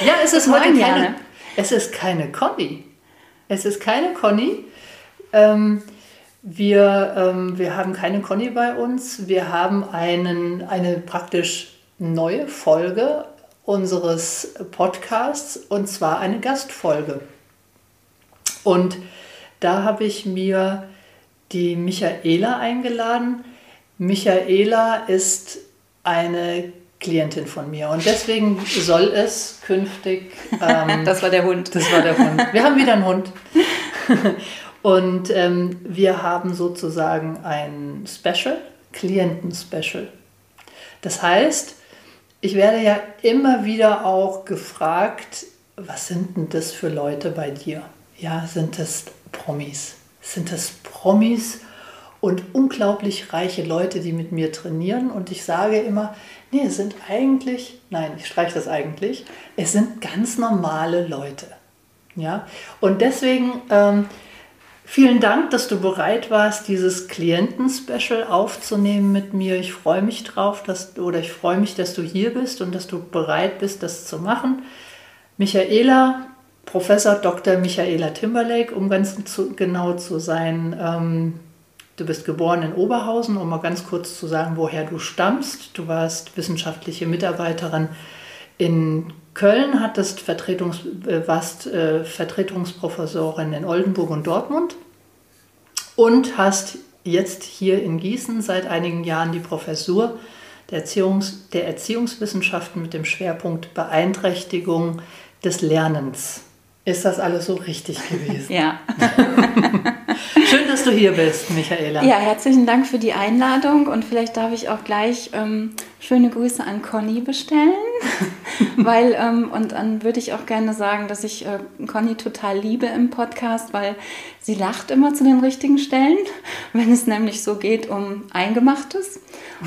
Ja, es ist heute keine, Jane. es ist keine Conny. Es ist keine Conny. Ähm, wir, ähm, wir haben keine Conny bei uns. Wir haben einen, eine praktisch neue Folge unseres Podcasts und zwar eine Gastfolge. Und da habe ich mir die Michaela eingeladen. Michaela ist eine Klientin von mir und deswegen soll es künftig. Ähm, Das war der Hund. das war der Hund. Wir haben wieder einen Hund. Und ähm, wir haben sozusagen ein Special, Klienten-Special. Das heißt, ich werde ja immer wieder auch gefragt, was sind denn das für Leute bei dir? Ja, sind das Promis? Sind das Promis und unglaublich reiche Leute, die mit mir trainieren? Und ich sage immer, nee, es sind eigentlich, nein, ich streiche das eigentlich, es sind ganz normale Leute. Ja, und deswegen ähm, vielen Dank, dass du bereit warst, dieses Klienten-Special aufzunehmen mit mir. Ich freue mich drauf, dass, oder ich freue mich, dass du hier bist und dass du bereit bist, das zu machen. Michaela, Professor Dr. Michaela Timberlake, um ganz zu, genau zu sein, ähm, du bist geboren in Oberhausen, um mal ganz kurz zu sagen, woher du stammst. Du warst wissenschaftliche Mitarbeiterin in Köln, hattest Vertretungs, äh, warst äh, Vertretungsprofessorin in Oldenburg und Dortmund und hast jetzt hier in Gießen seit einigen Jahren die Professur der, Erziehungs-, der Erziehungswissenschaften mit dem Schwerpunkt Beeinträchtigung des Lernens. Ist das alles so richtig gewesen? Ja. Du hier bist, Michaela. ja, herzlichen Dank für die Einladung und vielleicht darf ich auch gleich ähm, schöne Grüße an Conny bestellen, weil ähm, und dann würde ich auch gerne sagen, dass ich äh, Conny total liebe im Podcast, weil sie lacht immer zu den richtigen Stellen, wenn es nämlich so geht um Eingemachtes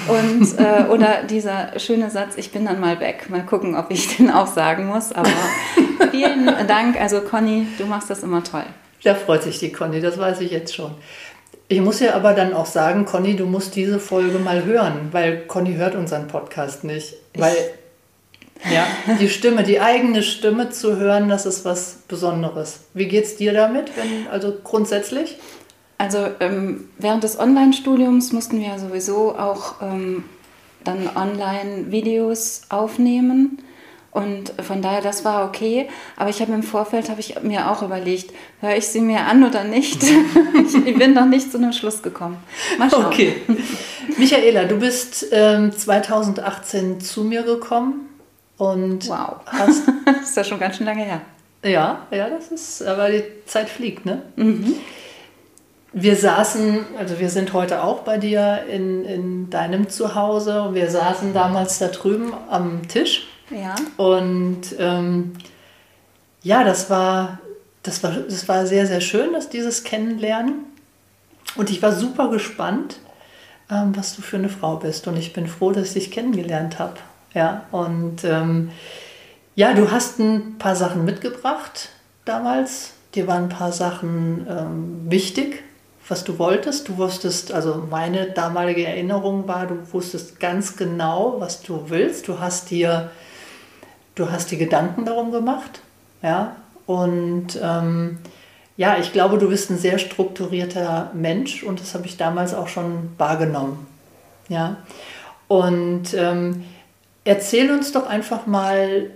und äh, oder dieser schöne Satz, ich bin dann mal weg. Mal gucken, ob ich den auch sagen muss, aber vielen Dank, also Conny, du machst das immer toll. Da freut sich die Conny, das weiß ich jetzt schon. Ich muss ja aber dann auch sagen, Conny, du musst diese Folge mal hören, weil Conny hört unseren Podcast nicht. Weil ja, die Stimme, die eigene Stimme zu hören, das ist was Besonderes. Wie geht's dir damit, wenn, also grundsätzlich? Also ähm, während des Online-Studiums mussten wir sowieso auch ähm, dann Online-Videos aufnehmen. Und von daher, das war okay. Aber ich habe im Vorfeld, habe ich mir auch überlegt, höre ich sie mir an oder nicht? ich bin noch nicht zu einem Schluss gekommen. Mal schauen. Okay. Michaela, du bist ähm, 2018 zu mir gekommen und Wow. hast Das ist ja schon ganz schön lange her. Ja, ja, das ist, aber die Zeit fliegt, ne? Wir saßen, also wir sind heute auch bei dir in, in deinem Zuhause und wir saßen damals da drüben am Tisch Ja. und ähm, ja, das war, das, war, das war sehr, sehr schön, dass dieses Kennenlernen und ich war super gespannt, ähm, was du für eine Frau bist und ich bin froh, dass ich dich kennengelernt habe. Ja, und ähm, ja, du hast ein paar Sachen mitgebracht damals. Dir waren ein paar Sachen ähm, wichtig, was du wolltest. Du wusstest, also meine damalige Erinnerung war, du wusstest ganz genau, was du willst. Du hast dir, du hast dir Gedanken darum gemacht. Ja, und ähm, ja, ich glaube, du bist ein sehr strukturierter Mensch und das habe ich damals auch schon wahrgenommen. Ja, und ähm, erzähl uns doch einfach mal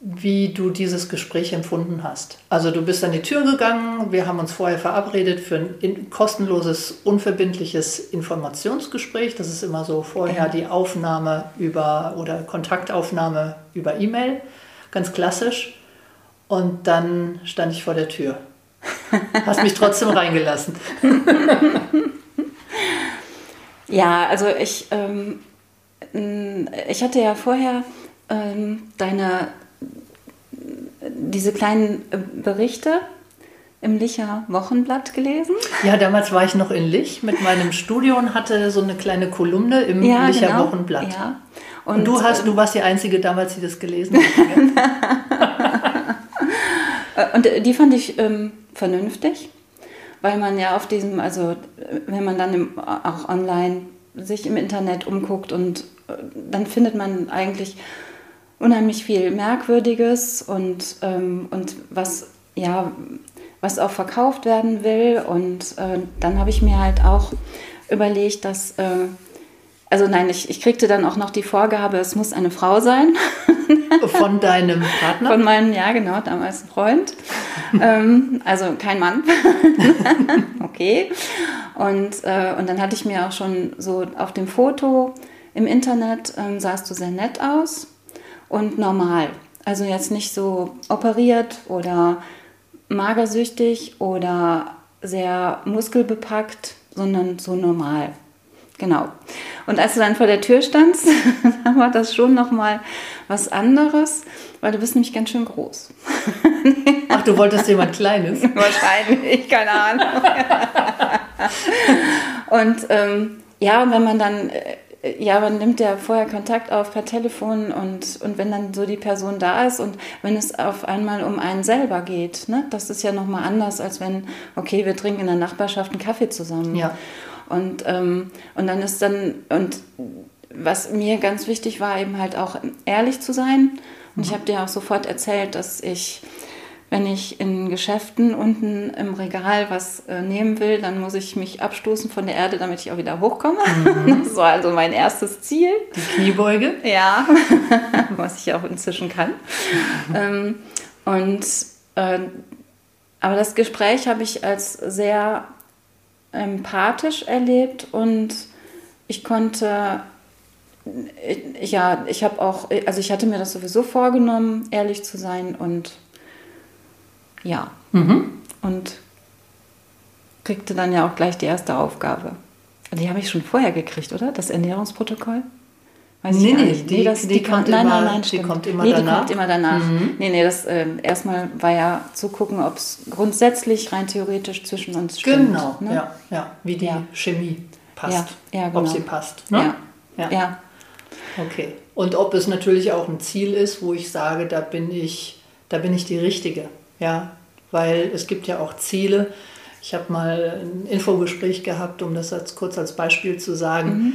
wie du dieses Gespräch empfunden hast. Also du bist an die Tür gegangen, wir haben uns vorher verabredet für ein kostenloses, unverbindliches Informationsgespräch. Das ist immer so vorher die Aufnahme über oder Kontaktaufnahme über E-Mail, ganz klassisch. Und dann stand ich vor der Tür. Hast mich trotzdem reingelassen. ja, also ich, ähm, ich hatte ja vorher ähm, deine diese kleinen äh, Berichte im Licher Wochenblatt gelesen. Ja, damals war ich noch in Lich mit meinem Studio und hatte so eine kleine Kolumne im ja, Licher genau. Wochenblatt. Ja. Und, und, du, hast, du warst die Einzige damals, die das gelesen hat. und die fand ich ähm, vernünftig, weil man ja auf diesem, also wenn man dann im, auch online sich im Internet umguckt und äh, dann findet man eigentlich unheimlich viel Merkwürdiges und, ähm, und was, ja, was auch verkauft werden will. Und äh, dann habe ich mir halt auch überlegt, dass, äh, also nein, ich, ich kriegte dann auch noch die Vorgabe, es muss eine Frau sein. Von deinem Partner? Von meinem, ja genau, damals Freund. ähm, also kein Mann. okay. Und, äh, und dann hatte ich mir auch schon so auf dem Foto im Internet, ähm, sahst du sehr nett aus und normal. Also jetzt nicht so operiert oder magersüchtig oder sehr muskelbepackt, sondern so normal. Genau. Und als du dann vor der Tür standst, dann war das schon nochmal was anderes, weil du bist nämlich ganz schön groß. Ach, du wolltest jemand Kleines? Wahrscheinlich, keine Ahnung. und ähm, ja, und wenn man dann äh, ja, man nimmt ja vorher Kontakt auf per Telefon und, und wenn dann so die Person da ist und wenn es auf einmal um einen selber geht, ne, das ist ja nochmal anders, als wenn, okay, wir trinken in der Nachbarschaft einen Kaffee zusammen. Ja. Und, ähm, und dann ist dann, und was mir ganz wichtig war, eben halt auch ehrlich zu sein. Und mhm. ich habe dir auch sofort erzählt, dass ich wenn ich in Geschäften unten im Regal was äh, nehmen will, dann muss ich mich abstoßen von der Erde, damit ich auch wieder hochkomme. Mhm. Das war also mein erstes Ziel. Die Kniebeuge? Ja, was ich auch inzwischen kann. ähm, und äh, aber das Gespräch habe ich als sehr empathisch erlebt und ich konnte ja, ich habe auch, also ich hatte mir das sowieso vorgenommen, ehrlich zu sein und ja. Mhm. Und kriegte dann ja auch gleich die erste Aufgabe. Die habe ich schon vorher gekriegt, oder? Das Ernährungsprotokoll? Weiß nee, nee, die, nee, das, die, die kommt nein, immer, nein, nein, die kommt immer nee, danach. die kommt immer danach. Mhm. Nee, nee, das äh, erstmal war ja zu gucken, ob es grundsätzlich rein theoretisch zwischen uns stimmt. Genau, ne? ja, ja, wie die ja. Chemie passt. Ja, ja, genau. Ob sie passt. Ne? Ja. ja. ja. Okay. Und ob es natürlich auch ein Ziel ist, wo ich sage, da bin ich, da bin ich die Richtige. Ja, weil es gibt ja auch Ziele. Ich habe mal ein Infogespräch gehabt, um das als, kurz als Beispiel zu sagen. Mhm.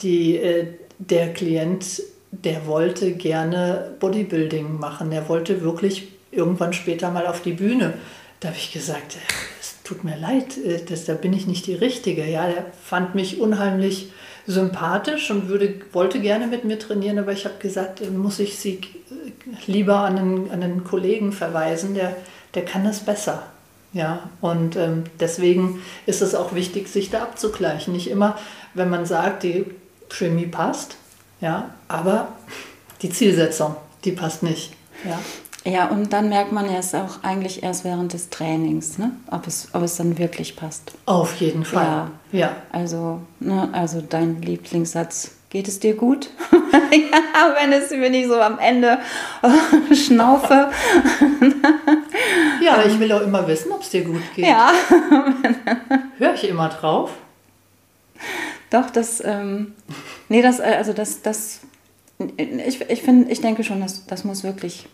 Die, äh, der Klient, der wollte gerne Bodybuilding machen. Er wollte wirklich irgendwann später mal auf die Bühne. Da habe ich gesagt, äh, es tut mir leid, äh, das, da bin ich nicht die Richtige. Ja, er fand mich unheimlich sympathisch und würde, wollte gerne mit mir trainieren, aber ich habe gesagt, äh, muss ich sie lieber an einen, an einen Kollegen verweisen, der, der kann das besser. Ja, und ähm, deswegen ist es auch wichtig, sich da abzugleichen. Nicht immer, wenn man sagt, die Chemie passt, ja, aber die Zielsetzung, die passt nicht. Ja. Ja, und dann merkt man es auch eigentlich erst während des Trainings, ne? ob, es, ob es dann wirklich passt. Auf jeden Fall. Ja. ja. Also, ne, also dein Lieblingssatz, geht es dir gut? ja, wenn, es, wenn ich so am Ende schnaufe. ja, ich will auch immer wissen, ob es dir gut geht. Ja. Höre ich immer drauf? Doch, das, ähm, nee, das, äh, also das, das, ich, ich finde, ich denke schon, dass das muss wirklich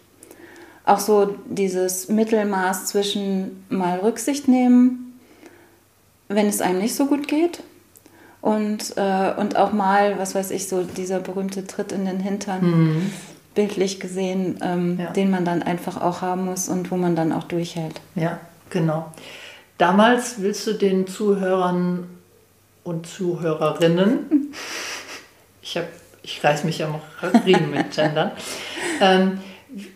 auch so dieses Mittelmaß zwischen mal Rücksicht nehmen, wenn es einem nicht so gut geht und, äh, und auch mal, was weiß ich, so dieser berühmte Tritt in den Hintern, mhm. bildlich gesehen, ähm, ja. den man dann einfach auch haben muss und wo man dann auch durchhält. Ja, genau. Damals willst du den Zuhörern und Zuhörerinnen, ich, hab, ich reiß mich am Riemen mit Gendern, ähm,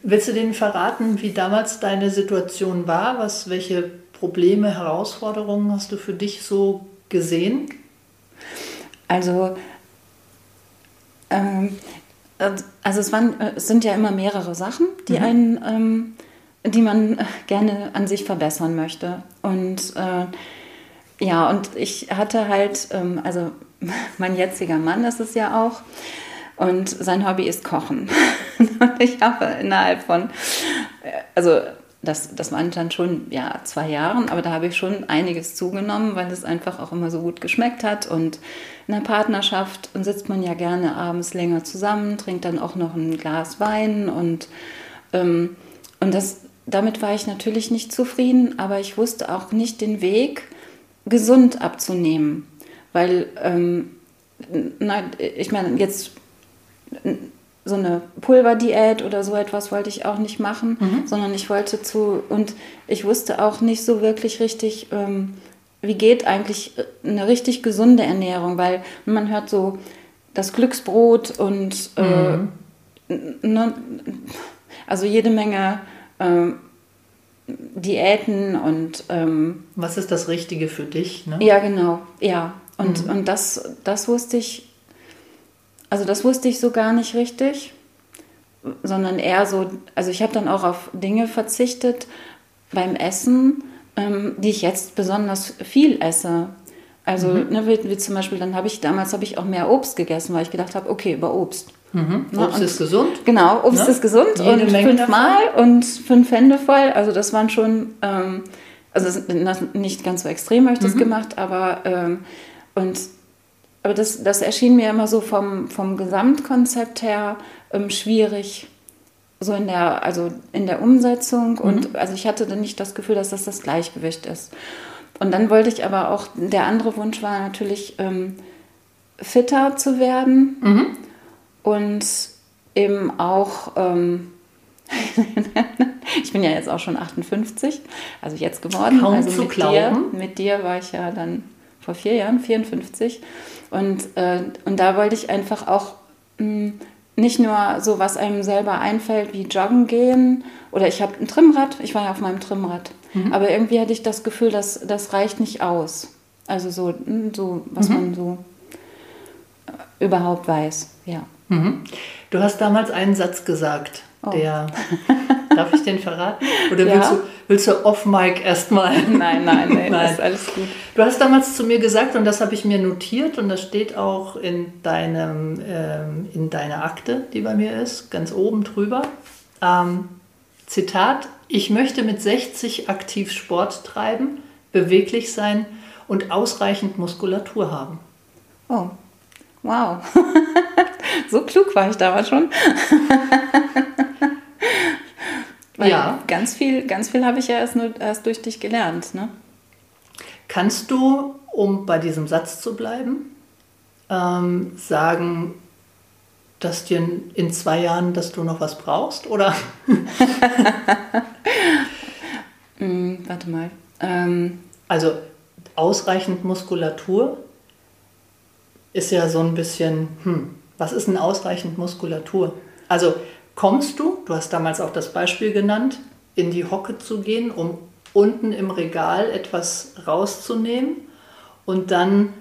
Willst du denen verraten, wie damals deine Situation war? Was, welche Probleme, Herausforderungen hast du für dich so gesehen? Also, ähm, also es, waren, es sind ja immer mehrere Sachen, die mhm. einen, ähm, die man gerne an sich verbessern möchte. Und äh, ja, und ich hatte halt, ähm, also mein jetziger Mann ist es ja auch, und sein Hobby ist Kochen. und ich habe innerhalb von, also das, das waren dann schon ja, zwei Jahren, aber da habe ich schon einiges zugenommen, weil es einfach auch immer so gut geschmeckt hat. Und in der Partnerschaft sitzt man ja gerne abends länger zusammen, trinkt dann auch noch ein Glas Wein und, ähm, und das, damit war ich natürlich nicht zufrieden, aber ich wusste auch nicht den Weg, gesund abzunehmen. Weil, ähm, na, ich meine, jetzt so eine Pulverdiät oder so etwas wollte ich auch nicht machen, mhm. sondern ich wollte zu, und ich wusste auch nicht so wirklich richtig, ähm, wie geht eigentlich eine richtig gesunde Ernährung, weil man hört so das Glücksbrot und äh, mhm. ne, also jede Menge äh, Diäten und ähm, was ist das Richtige für dich? Ne? Ja, genau, ja. Und, mhm. und das, das wusste ich also das wusste ich so gar nicht richtig, sondern eher so, also ich habe dann auch auf Dinge verzichtet beim Essen, ähm, die ich jetzt besonders viel esse. Also mhm. ne, wie, wie, zum Beispiel, dann habe ich damals habe ich auch mehr Obst gegessen, weil ich gedacht habe, okay, über Obst. Mhm. Ne? Obst und, ist gesund. Genau, Obst ne? ist gesund Jede und Menge fünfmal davon. und fünf Hände voll. Also das waren schon, ähm, also nicht ganz so extrem habe ich das mhm. gemacht, aber ähm, und aber das, das erschien mir immer so vom, vom Gesamtkonzept her ähm, schwierig, so in der, also in der Umsetzung. Mhm. Und also ich hatte dann nicht das Gefühl, dass das das Gleichgewicht ist. Und dann wollte ich aber auch, der andere Wunsch war natürlich, ähm, fitter zu werden mhm. und eben auch, ähm, ich bin ja jetzt auch schon 58, also jetzt geworden. Kaum also zu mit glauben. dir, mit dir war ich ja dann vor vier Jahren, 54. Und, äh, und da wollte ich einfach auch mh, hm, nicht nur so, was einem selber einfällt, wie joggen gehen oder ich habe ein Trimmrad, ich war ja auf meinem Trimmrad, mhm. aber irgendwie hatte ich das Gefühl, dass das reicht nicht aus. Also so, hm, so was mhm. man so äh, überhaupt weiß, ja. Mhm. Du hast damals einen Satz gesagt, oh. der Darf ich den verraten? Oder ja? willst, du, willst du off-mic erstmal? Nein, nein, nein, nein. ist alles gut. Du hast damals zu mir gesagt, und das habe ich mir notiert, und das steht auch in, deinem, ähm, in deiner Akte, die bei mir ist, ganz oben drüber. Ähm, Zitat, ich möchte mit 60 aktiv Sport treiben, beweglich sein und ausreichend Muskulatur haben. Oh, wow. so klug war ich damals schon. Weil ja. ganz viel, ganz viel habe ich ja erst, nur, erst durch dich gelernt. Ne? Kannst du, um bei diesem Satz zu bleiben, ähm, sagen, dass dir in zwei Jahren, dass du noch was brauchst? Oder? mm, warte mal. Ähm. Also ausreichend Muskulatur ist ja so ein bisschen, hm, was ist denn ausreichend Muskulatur? Also kommst du, du hast damals auch das Beispiel genannt, in die Hocke zu gehen, um unten im Regal etwas rauszunehmen und dann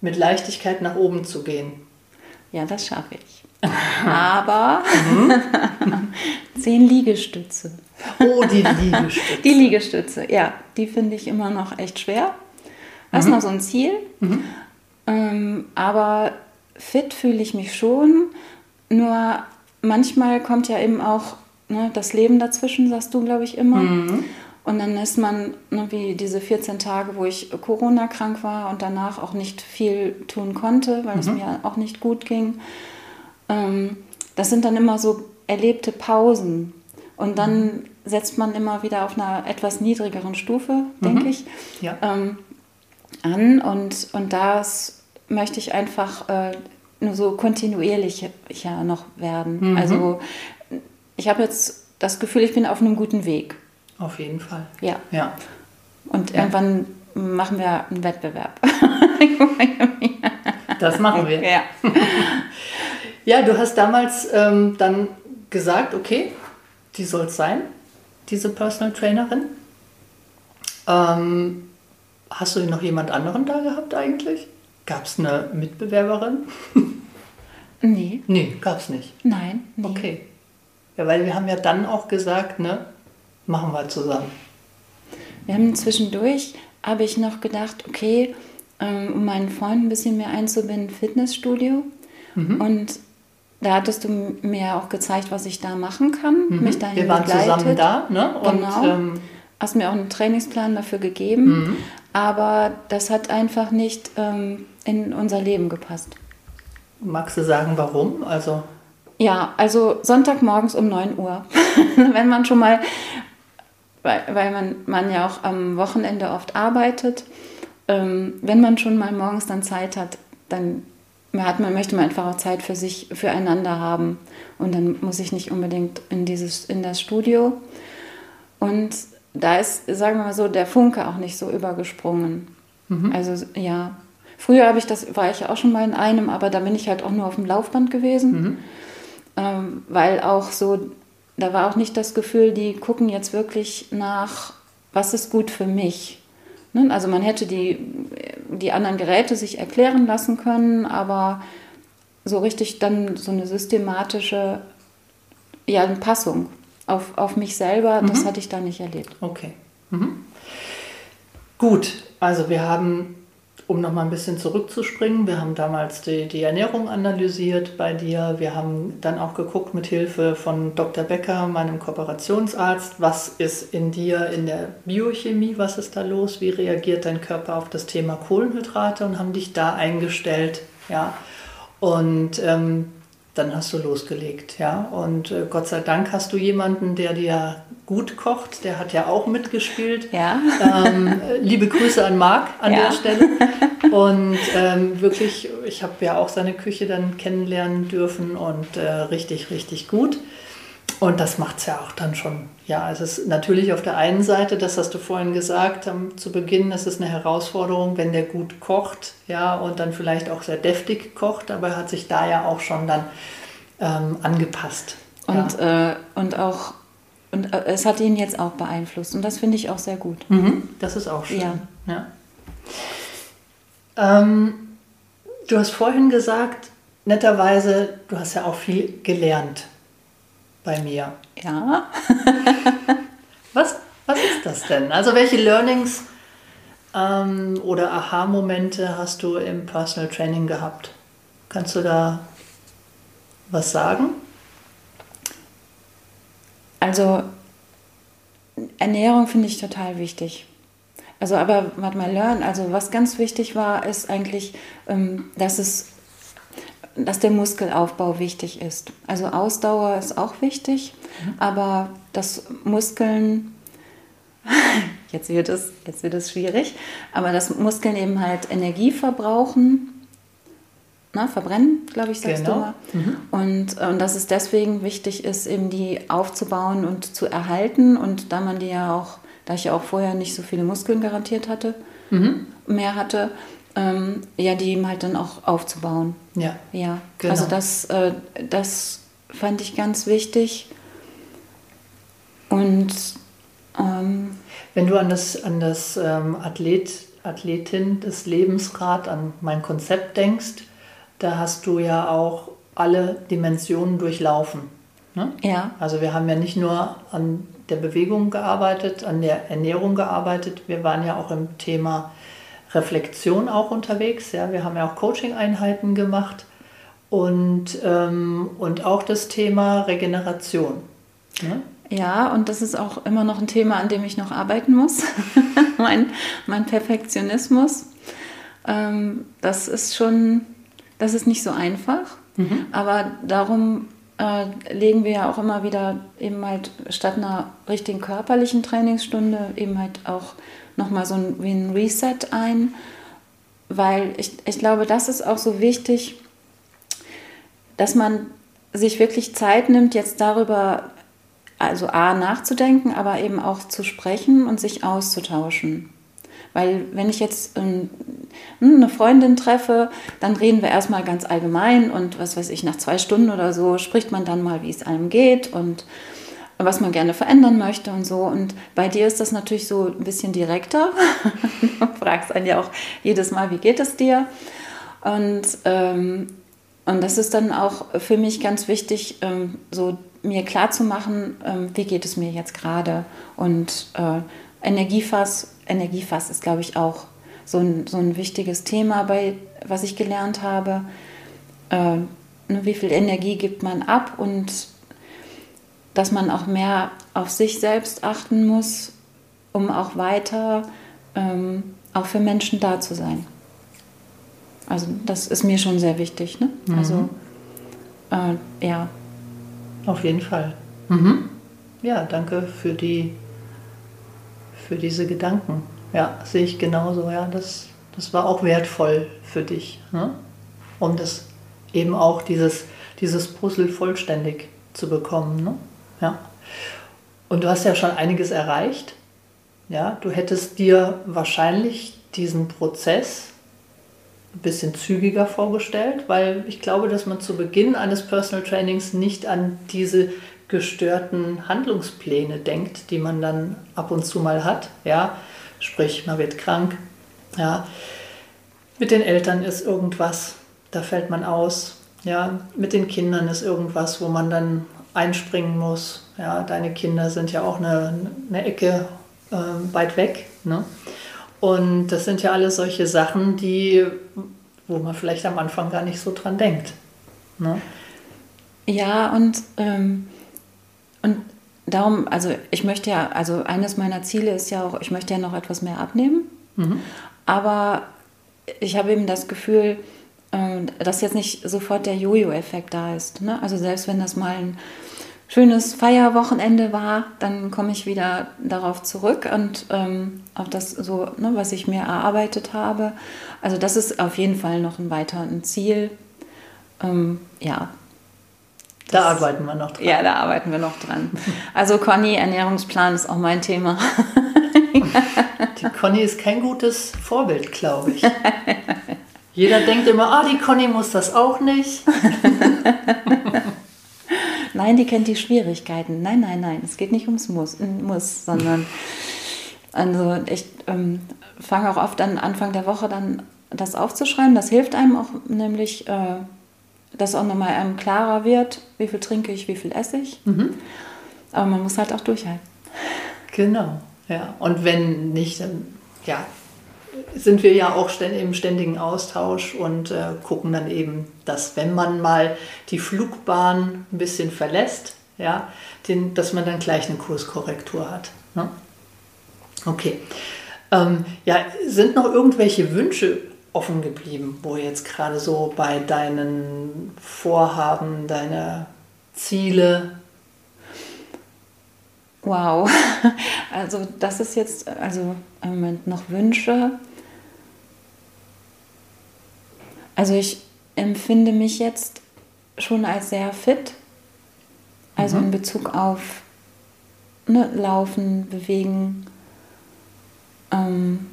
mit Leichtigkeit nach oben zu gehen. Ja, das schaffe ich. Aber mhm. zehn Liegestütze. Oh, die Liegestütze. Die Liegestütze, ja, die finde ich immer noch echt schwer. Das mhm. ist noch so ein Ziel. Mhm. Ähm, aber fit fühle ich mich schon. Nur manchmal kommt ja eben auch ne, das Leben dazwischen, sagst du, glaube ich, immer. Mhm. Und dann ist man, ne, wie diese 14 Tage, wo ich Corona-krank war und danach auch nicht viel tun konnte, weil mhm. es mir auch nicht gut ging. Ähm, das sind dann immer so erlebte Pausen. Und dann mhm. setzt man immer wieder auf einer etwas niedrigeren Stufe, denke mhm. ich, ja. ähm, an. Und, und das möchte ich einfach äh, nur so kontinuierlich ja noch werden. Mhm. Also ich habe jetzt das Gefühl, ich bin auf einem guten Weg. Auf jeden Fall. Ja. ja. Und ja. irgendwann machen wir einen Wettbewerb. das machen wir. Ja. ja, du hast damals ähm, dann gesagt, okay, die soll es sein, diese Personal Trainerin. Ähm, hast du noch jemand anderen da gehabt eigentlich? Gab es eine Mitbewerberin? Nee. Nee, gab es nicht. Nein. Nee. Okay. Ja, weil wir haben ja dann auch gesagt, ne, machen wir zusammen. Wir haben zwischendurch, habe ich noch gedacht, okay, ähm, um meinen Freund ein bisschen mehr einzubinden, Fitnessstudio. Mhm. Und da hattest du mir auch gezeigt, was ich da machen kann. Mhm. Mich dahin wir waren begleitet. zusammen da, ne? Und Genau. ähm, Hast mir auch einen Trainingsplan dafür gegeben. Mhm. Aber das hat einfach nicht ähm, in unser Leben gepasst. magst du sagen, warum? Also, Ja, also Sonntagmorgens um 9 Uhr. Wenn man schon mal, weil, weil man, man ja auch am Wochenende oft arbeitet, ähm, wenn man schon mal morgens dann Zeit hat, dann hat man, möchte man einfach auch Zeit für sich, füreinander haben. Und dann muss ich nicht unbedingt in, dieses, in das Studio. Und da ist, sagen wir mal so, der Funke auch nicht so übergesprungen. Also ja, früher habe ich das, war ich ja auch schon mal in einem, aber da bin ich halt auch nur auf dem Laufband gewesen ähm, weil auch so, da war auch nicht das Gefühl, die gucken jetzt wirklich nach, was ist gut für mich. Ne? Also man hätte die, die anderen Geräte sich erklären lassen können, aber so richtig dann so eine systematische ja, eine Passung auf, auf mich selber, das hatte ich da nicht erlebt. okay. Mhm. Gut, also wir haben, um noch mal ein bisschen zurückzuspringen, wir haben damals die, die Ernährung analysiert bei dir. Wir haben dann auch geguckt mit Hilfe von Dr. Becker, meinem Kooperationsarzt, was ist in dir in der Biochemie, was ist da los, wie reagiert dein Körper auf das Thema Kohlenhydrate und haben dich da eingestellt, ja. Und ähm, dann hast du losgelegt, ja. Und äh, Gott sei Dank hast du jemanden, der dir gut kocht, der hat ja auch mitgespielt. Ja. Ähm, liebe Grüße an Marc an Ja. der Stelle. Und ähm, wirklich, ich habe ja auch seine Küche dann kennenlernen dürfen und äh, richtig, richtig gut. Und das macht es ja auch dann schon. Ja, es ist natürlich auf der einen Seite, das hast du vorhin gesagt, ähm, zu Beginn, es ist eine Herausforderung, wenn der gut kocht, ja, und dann vielleicht auch sehr deftig kocht, aber er hat sich da ja auch schon dann ähm, angepasst. Und, äh, und auch, und äh, es hat ihn jetzt auch beeinflusst und das finde ich auch sehr gut. Mhm, das ist auch schön. Ja. Ja. Ähm, du hast vorhin gesagt, netterweise, du hast ja auch viel gelernt bei mir. Ja. Was, was ist das denn? Also welche Learnings ähm, oder Aha-Momente hast du im Personal Training gehabt? Kannst du da was sagen? Also Ernährung finde ich total wichtig. Also aber warte mal, Learn, also was ganz wichtig war, ist eigentlich, ähm, dass es dass der Muskelaufbau wichtig ist. Also Ausdauer ist auch wichtig, aber dass Muskeln, jetzt wird, es, jetzt wird es schwierig, aber dass Muskeln eben halt Energie verbrauchen, na, verbrennen, glaube ich, sagst Genau. du mal. Und, und dass es deswegen wichtig ist, eben die aufzubauen und zu erhalten. Und da man die ja auch, da ich ja auch vorher nicht so viele Muskeln garantiert hatte, mehr hatte, ähm, ja, die eben halt dann auch aufzubauen. Ja. Ja, Genau. also das, äh, das fand ich ganz wichtig. Und ähm, Wenn du an das, an das ähm, Athlet, Athletin des Lebensrad, an mein Konzept denkst, da hast du ja auch alle Dimensionen durchlaufen. Ne? ja, Also wir haben ja nicht nur an der Bewegung gearbeitet, an der Ernährung gearbeitet, wir waren ja auch im Thema Reflexion auch unterwegs. Ja? Wir haben ja auch Coaching-Einheiten gemacht und, ähm, und auch das Thema Regeneration. Ne? ja, und das ist auch immer noch ein Thema, an dem ich noch arbeiten muss. mein, mein Perfektionismus. Ähm, das ist schon, das ist nicht so einfach. Aber darum äh, legen wir ja auch immer wieder eben halt statt einer richtigen körperlichen Trainingsstunde eben halt auch nochmal so ein, wie ein Reset ein, weil ich, ich glaube, das ist auch so wichtig, dass man sich wirklich Zeit nimmt, jetzt darüber, also A, nachzudenken, aber eben auch zu sprechen und sich auszutauschen. Weil wenn ich jetzt ähm, eine Freundin treffe, dann reden wir erstmal ganz allgemein und was weiß ich, nach zwei Stunden oder so spricht man dann mal, wie es einem geht. Und was man gerne verändern möchte und so. Und bei dir ist das natürlich so ein bisschen direkter. du fragst einen ja auch jedes Mal, wie geht es dir? Und, ähm, und das ist dann auch für mich ganz wichtig, ähm, so mir klar zu machen, ähm, wie geht es mir jetzt gerade. Und äh, Energiefass, Energiefass ist, glaube ich, auch so ein, so ein wichtiges Thema, bei, was ich gelernt habe. Äh, ne, wie viel Energie gibt man ab und dass man auch mehr auf sich selbst achten muss, um auch weiter ähm, auch für Menschen da zu sein. Also das ist mir schon sehr wichtig. Ne? Mhm. Also äh, ja. Auf jeden Fall. Mhm. Ja, danke für die für diese Gedanken. Ja, sehe ich genauso. Ja, das, das war auch wertvoll für dich, ne? um das eben auch dieses, dieses Puzzle vollständig zu bekommen. Ne? Ja. Und du hast ja schon einiges erreicht. Ja, du hättest dir wahrscheinlich diesen Prozess ein bisschen zügiger vorgestellt, weil ich glaube, dass man zu Beginn eines Personal Trainings nicht an diese gestörten Handlungspläne denkt, die man dann ab und zu mal hat. Ja, sprich, man wird krank. Ja, mit den Eltern ist irgendwas, da fällt man aus. Ja, mit den Kindern ist irgendwas, wo man dann einspringen muss. Ja, deine Kinder sind ja auch eine, eine Ecke äh, weit weg. Ne? Und das sind ja alles solche Sachen, die, wo man vielleicht am Anfang gar nicht so dran denkt. Ne? Ja, und, ähm, und darum, also ich möchte ja, also eines meiner Ziele ist ja auch, ich möchte ja noch etwas mehr abnehmen. Mhm. Aber ich habe eben das Gefühl, ähm, dass jetzt nicht sofort der Jojo-Effekt da ist. Ne? Also selbst wenn das mal ein schönes Feierwochenende war, dann komme ich wieder darauf zurück und ähm, auf das so, ne, was ich mir erarbeitet habe. Also das ist auf jeden Fall noch ein weiteres Ziel. Ähm, ja. Das, da arbeiten wir noch dran. Ja, da arbeiten wir noch dran. Also Conny, Ernährungsplan ist auch mein Thema. Die Conny ist kein gutes Vorbild, glaube ich. Jeder denkt immer, ah, die Conny muss das auch nicht. nein, die kennt die Schwierigkeiten. Nein, nein, nein, es geht nicht ums Muss, muss sondern also ich ähm, fange auch oft an Anfang der Woche dann das aufzuschreiben. Das hilft einem auch nämlich, äh, dass auch nochmal einem klarer wird, wie viel trinke ich, wie viel esse ich. Mhm. Aber man muss halt auch durchhalten. Genau, ja. Und wenn nicht, dann ja, sind wir ja auch im ständigen Austausch und äh, gucken dann eben, dass wenn man mal die Flugbahn ein bisschen verlässt, ja, den, dass man dann gleich eine Kurskorrektur hat. Ne? Okay. Ähm, ja, sind noch irgendwelche Wünsche offen geblieben, wo jetzt gerade so bei deinen Vorhaben, deine Ziele Wow, also das ist jetzt, also im Moment noch Wünsche. Also ich empfinde mich jetzt schon als sehr fit, also mhm. in Bezug auf ne, Laufen, Bewegen. Ähm,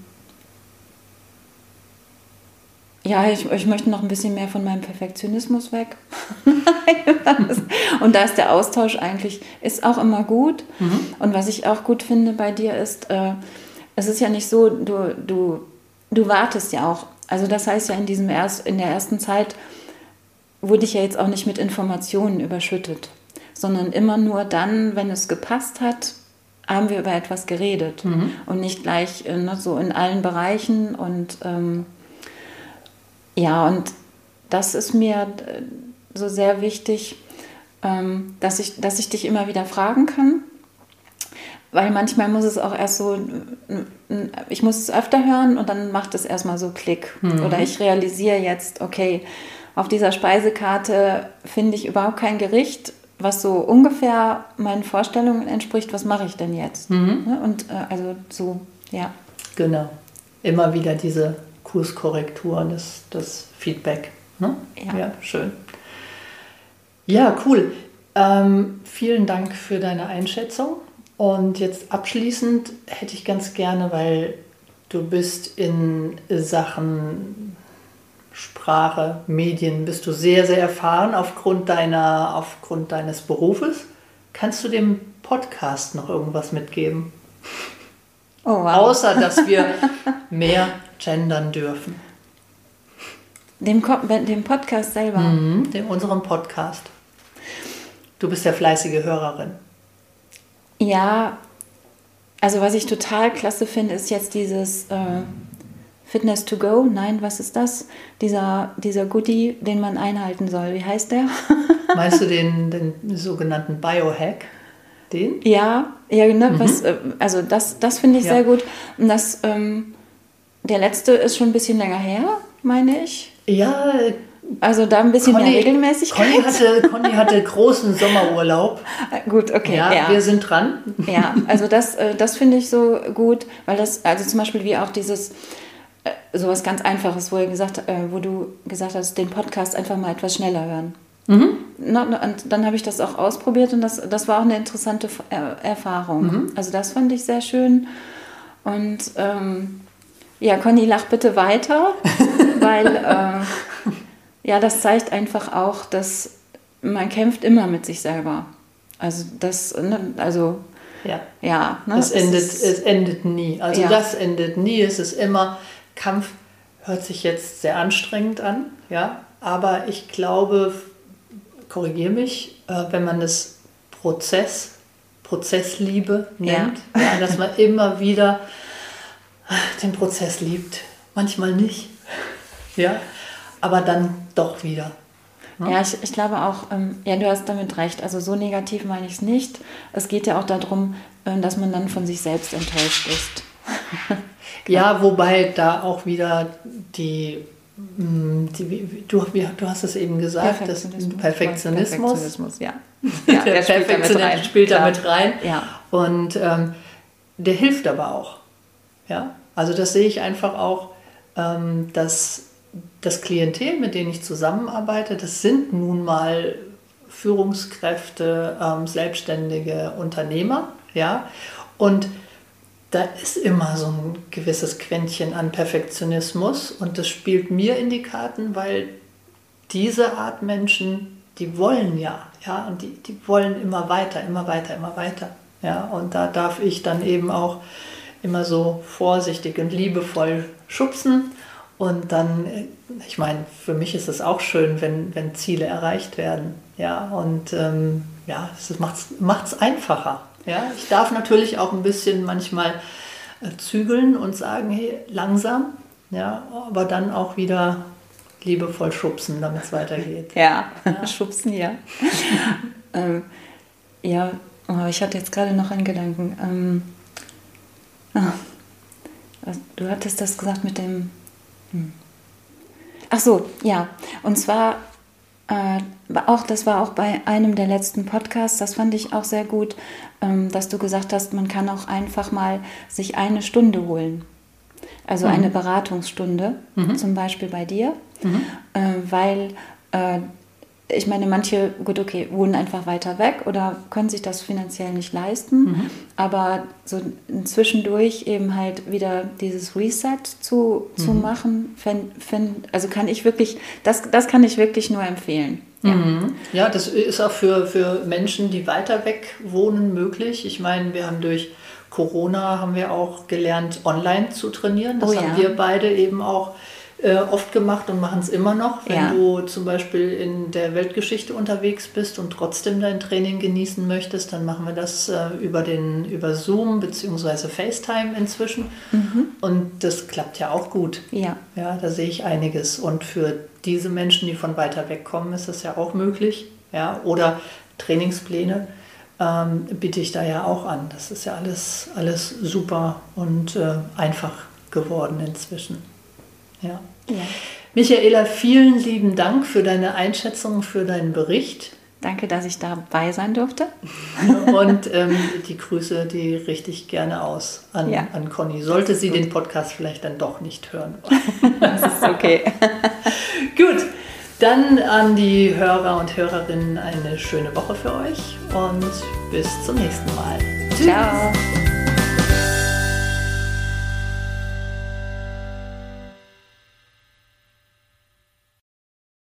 ja, ich, ich möchte noch ein bisschen mehr von meinem Perfektionismus weg. und da ist der Austausch eigentlich, ist auch immer gut. Mhm. Und was ich auch gut finde bei dir ist, äh, es ist ja nicht so, du, du, du wartest ja auch. Also das heißt ja in, diesem erst, in der ersten Zeit wurde ich ja jetzt auch nicht mit Informationen überschüttet, sondern immer nur dann, wenn es gepasst hat, haben wir über etwas geredet mhm. und nicht gleich äh, ne, so in allen Bereichen und ähm, ja, und das ist mir äh, so sehr wichtig, ähm, dass, ich, dass ich dich immer wieder fragen kann. Weil manchmal muss es auch erst so, ich muss es öfter hören und dann macht es erstmal so Klick. Mhm. Oder ich realisiere jetzt, okay, auf dieser Speisekarte finde ich überhaupt kein Gericht, was so ungefähr meinen Vorstellungen entspricht. Was mache ich denn jetzt? Mhm. Ne, und äh, also so, ja. Genau. Immer wieder diese Kurskorrektur, das, das Feedback. Ne? Ja. ja, schön. Ja, cool. Ähm, vielen Dank für deine Einschätzung. Und jetzt abschließend hätte ich ganz gerne, weil du bist in Sachen Sprache, Medien, bist du sehr, sehr erfahren aufgrund, deiner, aufgrund deines Berufes. kannst du dem Podcast noch irgendwas mitgeben? Oh, wow. Außer, dass wir mehr gendern dürfen. Dem, dem Podcast selber. Mhm, in unserem Podcast. Du bist ja fleißige Hörerin. Ja, also was ich total klasse finde, ist jetzt dieses äh, Fitness to go. Nein, was ist das? Dieser, dieser Goodie, den man einhalten soll. Wie heißt der? Meinst du den, den sogenannten Biohack? Den? ja, ja, genau. Was, äh, also das, das finde ich Ja. sehr gut. Und das, ähm, der letzte ist schon ein bisschen länger her, meine ich. Ja, Also da ein bisschen mehr Regelmäßigkeit. Conny hatte, Conny hatte großen Sommerurlaub. Gut, okay. Ja, ja. wir sind dran. Ja, also das, äh, das finde ich so gut, weil das, also zum Beispiel wie auch dieses, äh, sowas ganz Einfaches, wo, ihr gesagt, äh, wo du gesagt hast, den Podcast einfach mal etwas schneller hören. Na, und dann habe ich das auch ausprobiert und das, das war auch eine interessante er Erfahrung. Also das fand ich sehr schön. Und ähm, ja, Conny, lach bitte weiter, weil äh, ja, das zeigt einfach auch, dass man kämpft immer mit sich selber. Also das, ne, also Ja. ja, ne, Es endet, ist- es endet nie. Also Ja. das endet nie. Es ist immer Kampf. Hört sich jetzt sehr anstrengend an, ja. Aber ich glaube, korrigiere mich, äh, wenn man es Prozess, Prozessliebe nennt, ja. dass man immer wieder den Prozess liebt. Manchmal nicht, ja. Aber dann doch wieder. Ja, ich, ich glaube auch, ähm, ja, du hast damit recht. Also so negativ meine ich es nicht. Es geht ja auch darum, äh, dass man dann von sich selbst enttäuscht ist. Ja, wobei da auch wieder die, mh, die du, du hast es eben gesagt, das Perfektionismus. Perfektionismus, ja. der, der spielt da mit Perfektionismus rein, spielt da klar. mit rein. Ja. Und ähm, der hilft aber auch. Ja? Also das sehe ich einfach auch, ähm, dass das Klientel, mit dem ich zusammenarbeite, das sind nun mal Führungskräfte, ähm, selbstständige Unternehmer. Ja? Und da ist immer so ein gewisses Quäntchen an Perfektionismus und das spielt mir in die Karten, weil diese Art Menschen, die wollen ja, ja, und die, die wollen immer weiter, immer weiter, immer weiter. Ja, und da darf ich dann eben auch immer so vorsichtig und liebevoll schubsen. Und dann, äh, ich meine, für mich ist es auch schön, wenn, wenn Ziele erreicht werden. Ja, und ähm, ja, es macht es einfacher. Ja, ich darf natürlich auch ein bisschen manchmal äh, zügeln und sagen, hey, langsam, ja, aber dann auch wieder liebevoll schubsen, damit es weitergeht. Ja, schubsen, ja. ähm, ja, oh, ich hatte jetzt gerade noch einen Gedanken. Ähm, ah, du hattest das gesagt mit dem. Hm. Ach so, ja. Und zwar äh, auch, das war auch bei einem der letzten Podcasts, das fand ich auch sehr gut, ähm, dass du gesagt hast, man kann auch einfach mal sich eine Stunde holen. Also eine Beratungsstunde, zum Beispiel bei dir, äh, weil äh, ich meine, manche, gut, okay, wohnen einfach weiter weg oder können sich das finanziell nicht leisten, aber so zwischendurch eben halt wieder dieses Reset zu, zu machen, fänd, fänd, also kann ich wirklich, das, das kann ich wirklich nur empfehlen. Ja. Mhm. Ja, das ist auch für, für Menschen, die weiter weg wohnen, möglich. Ich meine, wir haben durch Corona haben wir auch gelernt, online zu trainieren. Das Oh ja. haben wir beide eben auch äh, oft gemacht und machen es immer noch. Wenn Ja. du zum Beispiel in der Weltgeschichte unterwegs bist und trotzdem dein Training genießen möchtest, dann machen wir das äh, über, den, über Zoom bzw. FaceTime inzwischen. Und das klappt ja auch gut. Ja. Ja, da sehe ich einiges. Und für diese Menschen, die von weiter weg kommen, ist das ja auch möglich. Ja, oder Trainingspläne ähm, biete ich da ja auch an. Das ist ja alles, alles super und äh, einfach geworden inzwischen. Ja. Ja. Michaela, vielen lieben Dank für deine Einschätzung, für deinen Bericht. Danke, dass ich dabei sein durfte. Und ähm, die Grüße, die richte ich gerne aus an, Ja. an Conny. Sollte sie den Podcast vielleicht dann doch nicht hören. Das ist okay. Gut, dann an die Hörer und Hörerinnen eine schöne Woche für euch und bis zum nächsten Mal. Ciao.